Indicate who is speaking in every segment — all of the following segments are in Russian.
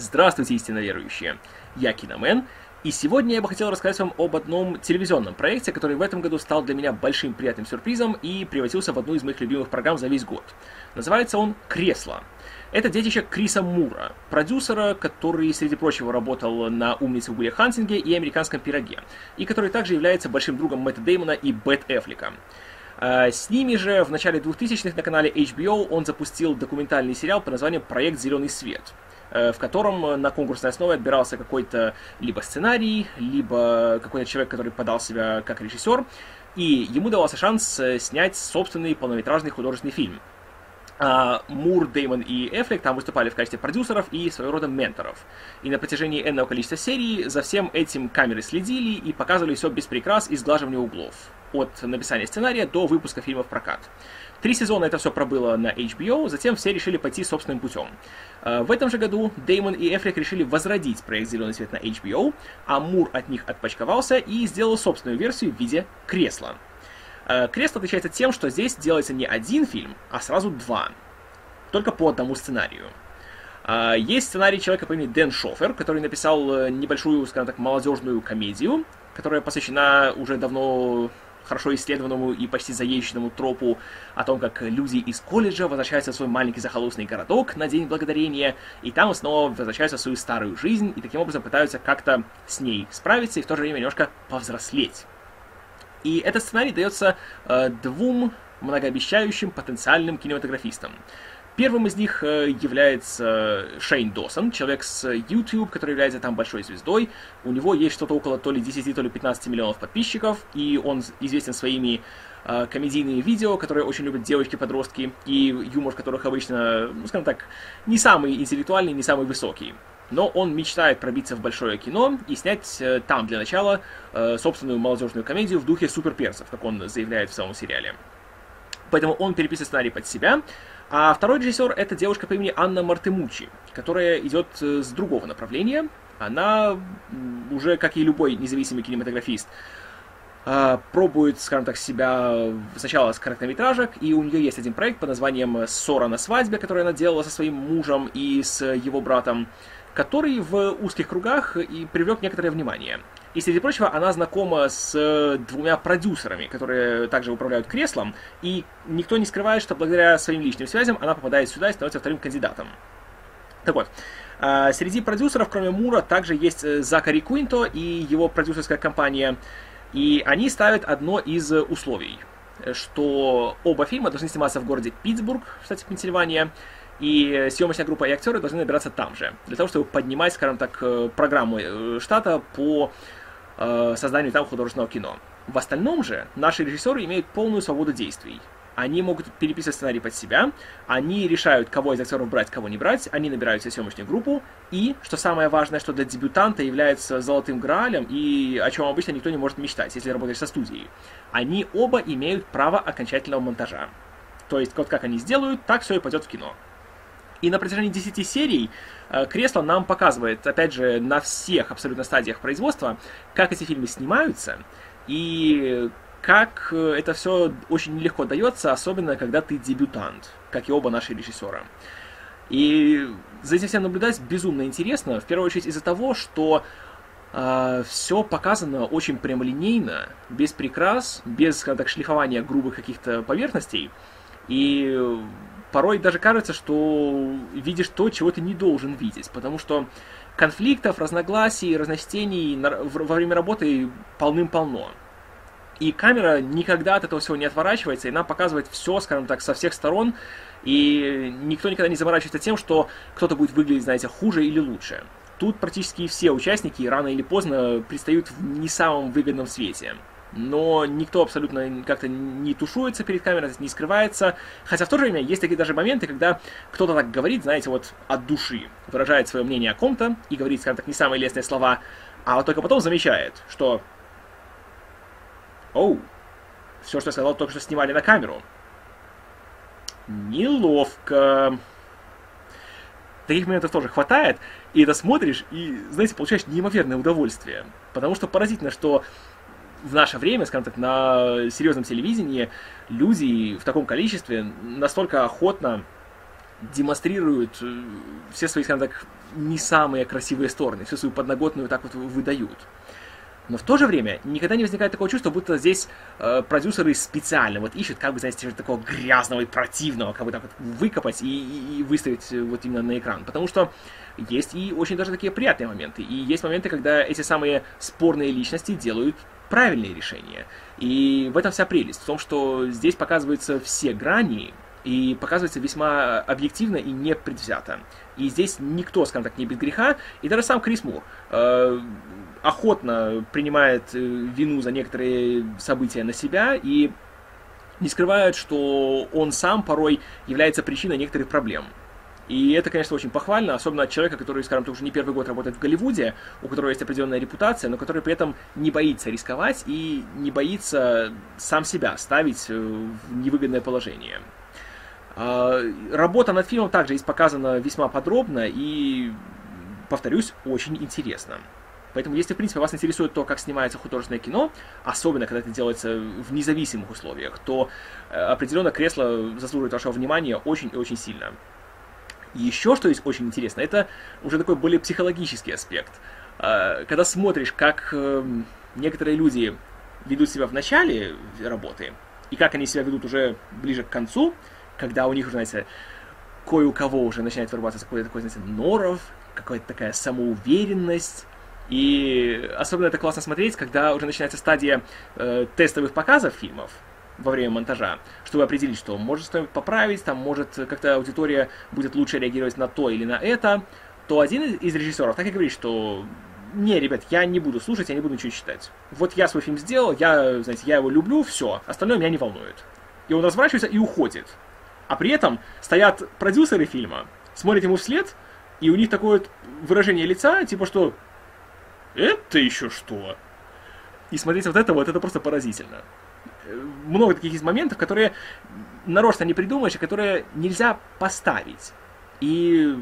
Speaker 1: Здравствуйте, истинно верующие! Я Киномен, и сегодня я бы хотел рассказать вам об одном телевизионном проекте, который в этом году стал для меня большим приятным сюрпризом и превратился в одну из моих любимых программ за весь год. Называется он «Кресло». Это детище Криса Мура, продюсера, который, среди прочего, работал на «Умнице Уилля Хантинге» и «Американском пироге», и который также является большим другом Мэтта Деймона и Бет Эфлика. А, с ними же в начале 2000-х на канале HBO он запустил документальный сериал под названием «Проект Зеленый свет», Э, в котором на конкурсной основе отбирался какой-то либо сценарий, либо какой-то человек, который подал себя как режиссер, и ему давался шанс э, снять собственный полнометражный художественный фильм. А Мур, Деймон и Эфлек там выступали в качестве продюсеров и своего рода менторов. И на протяжении энного количества серий за всем этим камеры следили и показывали все без прикрас и сглаживания углов. От написания сценария до выпуска фильма в прокат. Три сезона это все пробыло на HBO, затем все решили пойти собственным путем. Э, в этом же году Деймон и Эфрик решили возродить проект «Зеленый свет» на HBO, а Мур от них отпочковался и сделал собственную версию в виде кресла. Э, кресло отличается тем, что здесь делается не один фильм, а сразу два. Только по одному сценарию. Э, есть сценарий человека по имени Дэн Шофер, который написал небольшую, скажем так, молодежную комедию, которая посвящена уже давно хорошо исследованному и почти заезженному тропу о том, как люди из колледжа возвращаются в свой маленький захолустный городок на День Благодарения, и там снова возвращаются в свою старую жизнь, и таким образом пытаются как-то с ней справиться и в то же время немножко повзрослеть. И этот сценарий дается э, двум многообещающим потенциальным кинематографистам. Первым из них э, является Шейн Досон, человек с YouTube, который является там большой звездой. У него есть что-то около то ли 10, то ли 15 миллионов подписчиков, и он известен своими э, комедийными видео, которые очень любят девочки-подростки, и юмор которых обычно, ну, скажем так, не самый интеллектуальный, не самый высокий. Но он мечтает пробиться в большое кино и снять э, там для начала собственную молодежную комедию в духе суперперсов, как он заявляет в самом сериале. Поэтому он переписывает сценарий под себя, а второй режиссер это девушка по имени Анна Мартемучи, которая идет э, с другого направления. Она уже, как и любой независимый кинематографист, а, пробует, скажем так, себя сначала с короткометражек, и у нее есть один проект под названием «Ссора на свадьбе», который она делала со своим мужем и с его братом, который в узких кругах и привлек некоторое внимание. И, среди прочего, она знакома с э, двумя продюсерами, которые также управляют креслом, и никто не скрывает, что благодаря своим личным связям она попадает сюда и становится вторым кандидатом. Так вот, а, среди продюсеров, кроме Мура, также есть э, Закари Куинто и его продюсерская компания, и они ставят одно из условий, что оба фильма должны сниматься в городе Питтсбург, кстати, Пенсильвания, и съемочная группа и актеры должны набираться там же, для того, чтобы поднимать, скажем так, э, программу штата по э, созданию там художественного кино. В остальном же наши режиссеры имеют полную свободу действий. Они могут переписывать сценарий под себя, они решают, кого из актеров брать, кого не брать, они набирают себе съемочную группу, и, что самое важное, что для дебютанта является золотым граалем, и о чем обычно никто не может мечтать, если работаешь со студией, они оба имеют право окончательного монтажа. То есть, вот как они сделают, так все и пойдет в кино. И на протяжении 10 серий э, кресло нам показывает, опять же, на всех абсолютно стадиях производства, как эти фильмы снимаются и как э, это все очень легко дается, особенно когда ты дебютант, как и оба наши режиссера. И за этим всем наблюдать безумно интересно, в первую очередь из-за того, что э, все показано очень прямолинейно, без прикрас, без, скажем так, шлифования грубых каких-то поверхностей. И порой даже кажется, что видишь то, чего ты не должен видеть, потому что конфликтов, разногласий, разночтений во время работы полным-полно. И камера никогда от этого всего не отворачивается, и нам показывает все, скажем так, со всех сторон, и никто никогда не заморачивается тем, что кто-то будет выглядеть, знаете, хуже или лучше. Тут практически все участники рано или поздно предстают в не самом выгодном свете но никто абсолютно как-то не тушуется перед камерой, не скрывается. Хотя в то же время есть такие даже моменты, когда кто-то так говорит, знаете, вот от души, выражает свое мнение о ком-то и говорит, скажем так, не самые лестные слова, а вот только потом замечает, что «Оу, все, что я сказал, только что снимали на камеру». Неловко. Таких моментов тоже хватает, и это смотришь, и, знаете, получаешь неимоверное удовольствие. Потому что поразительно, что в наше время, скажем так, на серьезном телевидении люди в таком количестве настолько охотно демонстрируют э, все свои, скажем так, не самые красивые стороны, всю свою подноготную так вот выдают. Но в то же время никогда не возникает такого чувства, будто здесь э, продюсеры специально вот ищут, как бы, знаете, такого грязного и противного, как бы так вот выкопать и, и, и выставить э, вот именно на экран. Потому что есть и очень даже такие приятные моменты. И есть моменты, когда эти самые спорные личности делают правильные решения. И в этом вся прелесть. В том, что здесь показываются все грани и показывается весьма объективно и непредвзято. И здесь никто, скажем так, не без греха. И даже сам Крис Мур э, охотно принимает э, вину за некоторые события на себя и не скрывает, что он сам порой является причиной некоторых проблем. И это, конечно, очень похвально, особенно от человека, который, скажем так, уже не первый год работает в Голливуде, у которого есть определенная репутация, но который при этом не боится рисковать и не боится сам себя ставить э, в невыгодное положение. А, работа над фильмом также есть показана весьма подробно и, повторюсь, очень интересно. Поэтому, если, в принципе, вас интересует то, как снимается художественное кино, особенно когда это делается в независимых условиях, то э, определенно кресло заслуживает вашего внимания очень и очень сильно. Еще что есть очень интересно, это уже такой более психологический аспект. А, когда смотришь, как эм, некоторые люди ведут себя в начале работы, и как они себя ведут уже ближе к концу, когда у них уже, знаете, кое у кого уже начинает вырываться какой-то такой, знаете, норов, какая-то такая самоуверенность. И особенно это классно смотреть, когда уже начинается стадия э, тестовых показов фильмов во время монтажа, чтобы определить, что может стоит поправить, там может как-то аудитория будет лучше реагировать на то или на это, то один из режиссеров так и говорит, что не, ребят, я не буду слушать, я не буду ничего читать. Вот я свой фильм сделал, я, знаете, я его люблю, все, остальное меня не волнует. И он разворачивается и уходит. А при этом стоят продюсеры фильма, смотрят ему вслед, и у них такое выражение лица, типа что «Это еще что?» И смотреть вот это вот, это просто поразительно. Много таких есть моментов, которые нарочно не придумаешь, и которые нельзя поставить. И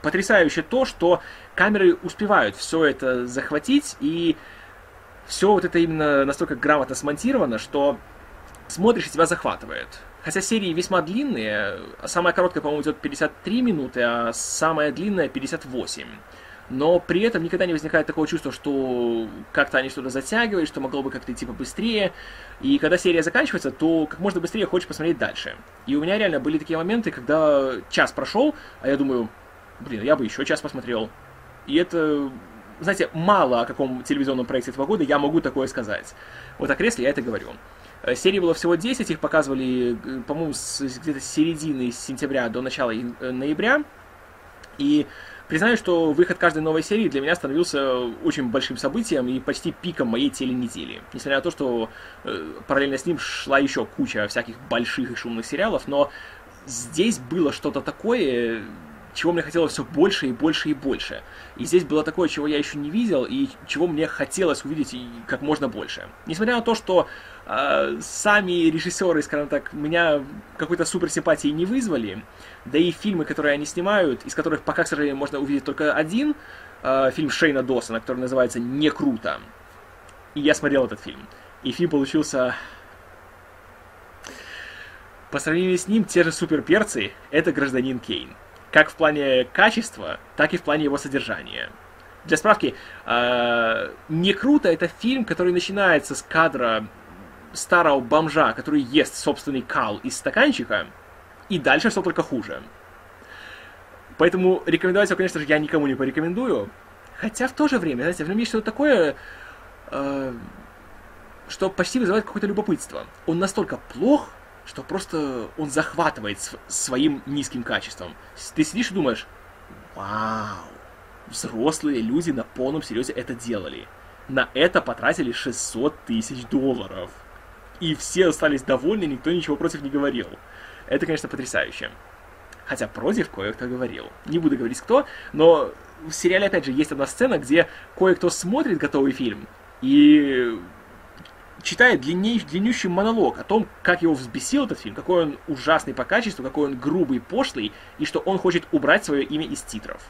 Speaker 1: потрясающе то, что камеры успевают все это захватить, и все вот это именно настолько грамотно смонтировано, что смотришь и тебя захватывает. Хотя серии весьма длинные, самая короткая, по-моему, идет 53 минуты, а самая длинная 58. Но при этом никогда не возникает такого чувства, что как-то они что-то затягивают, что могло бы как-то идти побыстрее. И когда серия заканчивается, то как можно быстрее хочешь посмотреть дальше. И у меня реально были такие моменты, когда час прошел, а я думаю, блин, я бы еще час посмотрел. И это, знаете, мало о каком телевизионном проекте этого года я могу такое сказать. Вот о кресле я это говорю. Э, серий было всего 10, их показывали, э, по-моему, с где-то с середины сентября до начала э, ноября. И признаю, что выход каждой новой серии для меня становился очень большим событием и почти пиком моей теленедели. Несмотря на то, что э, параллельно с ним шла еще куча всяких больших и шумных сериалов, но здесь было что-то такое, чего мне хотелось все больше и больше и больше. И здесь было такое, чего я еще не видел, и чего мне хотелось увидеть и как можно больше. Несмотря на то, что э, сами режиссеры, скажем так, меня какой-то суперсимпатии не вызвали, да и фильмы, которые они снимают, из которых пока, к сожалению, можно увидеть только один, э, фильм Шейна Досона, который называется «Не круто». И я смотрел этот фильм. И фильм получился по сравнению с ним, те же суперперцы — это гражданин Кейн как в плане качества, так и в плане его содержания. Для справки, э, «Не круто» — это фильм, который начинается с кадра старого бомжа, который ест собственный кал из стаканчика, и дальше все только хуже. Поэтому рекомендовать его, конечно же, я никому не порекомендую. Хотя в то же время, знаете, в нем есть что-то такое, э, что почти вызывает какое-то любопытство. Он настолько плох, что просто он захватывает своим низким качеством. Ты сидишь и думаешь, вау, взрослые люди на полном серьезе это делали. На это потратили 600 тысяч долларов. И все остались довольны, никто ничего против не говорил. Это, конечно, потрясающе. Хотя против кое-кто говорил. Не буду говорить кто, но в сериале, опять же, есть одна сцена, где кое-кто смотрит готовый фильм, и читает длинней, длиннющий монолог о том, как его взбесил этот фильм, какой он ужасный по качеству, какой он грубый, пошлый, и что он хочет убрать свое имя из титров.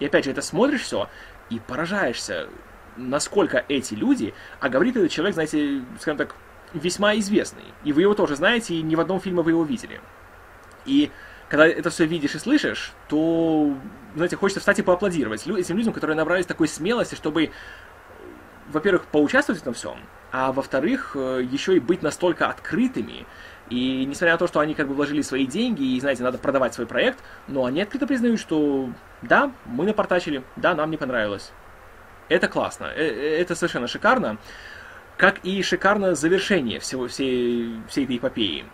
Speaker 1: И опять же, это смотришь все и поражаешься, насколько эти люди, а говорит этот человек, знаете, скажем так, весьма известный. И вы его тоже знаете, и ни в одном фильме вы его видели. И когда это все видишь и слышишь, то, знаете, хочется встать и поаплодировать этим людям, которые набрались такой смелости, чтобы, во-первых, поучаствовать в этом всем, а во-вторых, э, еще и быть настолько открытыми, и несмотря на то, что они как бы вложили свои деньги, и, знаете, надо продавать свой проект, но они открыто признают, что да, мы напортачили, да, нам не понравилось. Это классно, э, э, это совершенно шикарно, как и шикарно завершение всего, всей, всей этой эпопеи.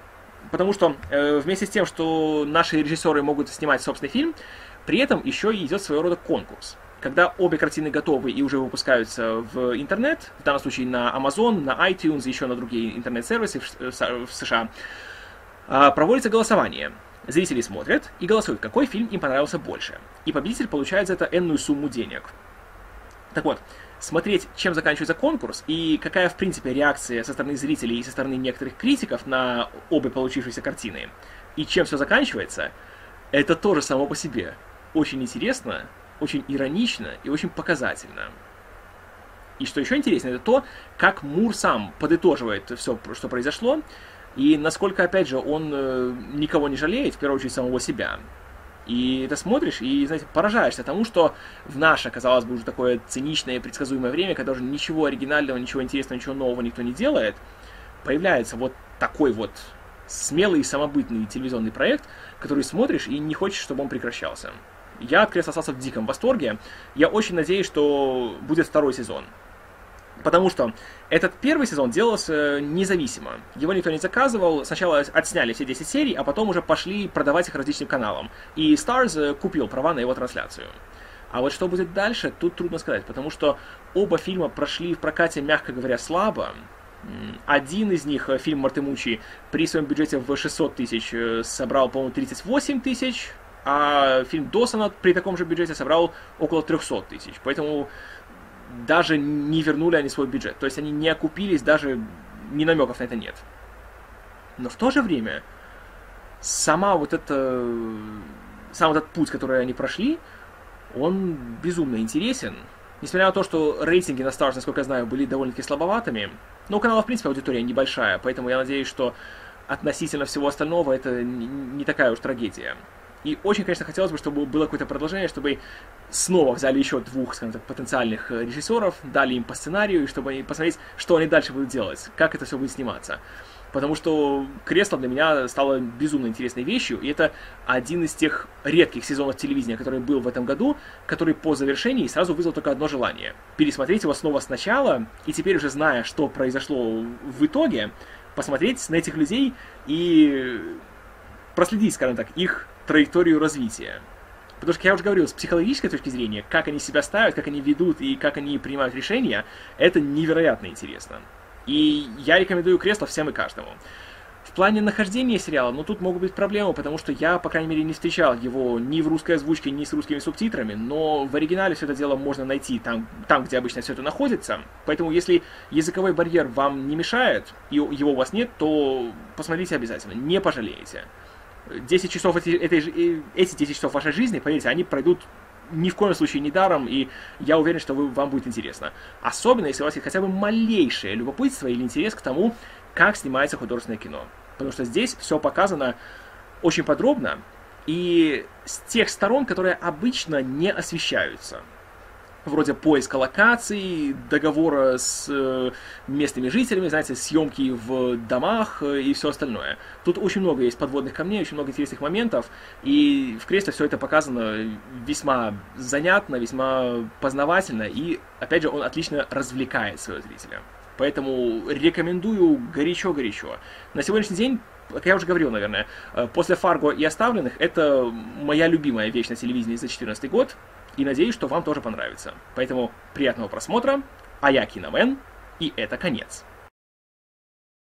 Speaker 1: Потому что э, вместе с тем, что наши режиссеры могут снимать собственный фильм, при этом еще и идет своего рода конкурс. Когда обе картины готовы и уже выпускаются в интернет, в данном случае на Amazon, на iTunes, еще на другие интернет-сервисы в, в США, э, проводится голосование. Зрители смотрят и голосуют, какой фильм им понравился больше. И победитель получает за это энную сумму денег. Так вот, смотреть, чем заканчивается конкурс и какая, в принципе, реакция со стороны зрителей и со стороны некоторых критиков на обе получившиеся картины, и чем все заканчивается, это тоже само по себе очень интересно, очень иронично и очень показательно. И что еще интереснее, это то, как Мур сам подытоживает все, что произошло, и насколько, опять же, он э, никого не жалеет, в первую очередь, самого себя. И ты смотришь и, знаете, поражаешься тому, что в наше, казалось бы, уже такое циничное и предсказуемое время, когда уже ничего оригинального, ничего интересного, ничего нового никто не делает, появляется вот такой вот смелый и самобытный телевизионный проект, который смотришь и не хочешь, чтобы он прекращался. Я от остался в диком восторге. Я очень надеюсь, что будет второй сезон. Потому что этот первый сезон делался независимо. Его никто не заказывал. Сначала отсняли все 10 серий, а потом уже пошли продавать их различным каналам. И Stars э, купил права на его трансляцию. А вот что будет дальше, тут трудно сказать, потому что оба фильма прошли в прокате, мягко говоря, слабо. Один из них, э, фильм Мартемучи, при своем бюджете в 600 тысяч э, собрал, по-моему, 38 тысяч, а фильм Досона при таком же бюджете собрал около 300 тысяч. Поэтому даже не вернули они свой бюджет. То есть они не окупились, даже ни намеков на это нет. Но в то же время сама вот эта, сам этот путь, который они прошли, он безумно интересен. Несмотря на то, что рейтинги на Stars, насколько я знаю, были довольно-таки слабоватыми, но у канала, в принципе, аудитория небольшая, поэтому я надеюсь, что относительно всего остального это не такая уж трагедия. И очень, конечно, хотелось бы, чтобы было какое-то продолжение, чтобы снова взяли еще двух, скажем так, потенциальных э, режиссеров, дали им по сценарию, и чтобы посмотреть, что они дальше будут делать, как это все будет сниматься. Потому что кресло для меня стало безумно интересной вещью, и это один из тех редких сезонов телевидения, который был в этом году, который по завершении сразу вызвал только одно желание. Пересмотреть его снова сначала, и теперь уже зная, что произошло в итоге, посмотреть на этих людей и проследить, скажем так, их траекторию развития. Потому что, как я уже говорил, с психологической точки зрения, как они себя ставят, как они ведут и как они принимают решения, это невероятно интересно. И я рекомендую кресло всем и каждому. В плане нахождения сериала, ну тут могут быть проблемы, потому что я, по крайней мере, не встречал его ни в русской озвучке, ни с русскими субтитрами, но в оригинале все это дело можно найти там, там где обычно все это находится. Поэтому, если языковой барьер вам не мешает, и его у вас нет, то посмотрите обязательно, не пожалеете. 10 часов эти, этой, эти 10 часов вашей жизни, поверьте, они пройдут ни в коем случае не даром, и я уверен, что вы, вам будет интересно. Особенно, если у вас есть хотя бы малейшее любопытство или интерес к тому, как снимается художественное кино. Потому что здесь все показано очень подробно и с тех сторон, которые обычно не освещаются вроде поиска локаций, договора с э, местными жителями, знаете, съемки в домах э, и все остальное. Тут очень много есть подводных камней, очень много интересных моментов, и в кресле все это показано весьма занятно, весьма познавательно, и, опять же, он отлично развлекает своего зрителя. Поэтому рекомендую горячо-горячо. На сегодняшний день как я уже говорил, наверное, э, после Фарго и Оставленных, это моя любимая вещь на телевидении за 2014 год и надеюсь, что вам тоже понравится. Поэтому приятного просмотра, а я Киномен, и это конец.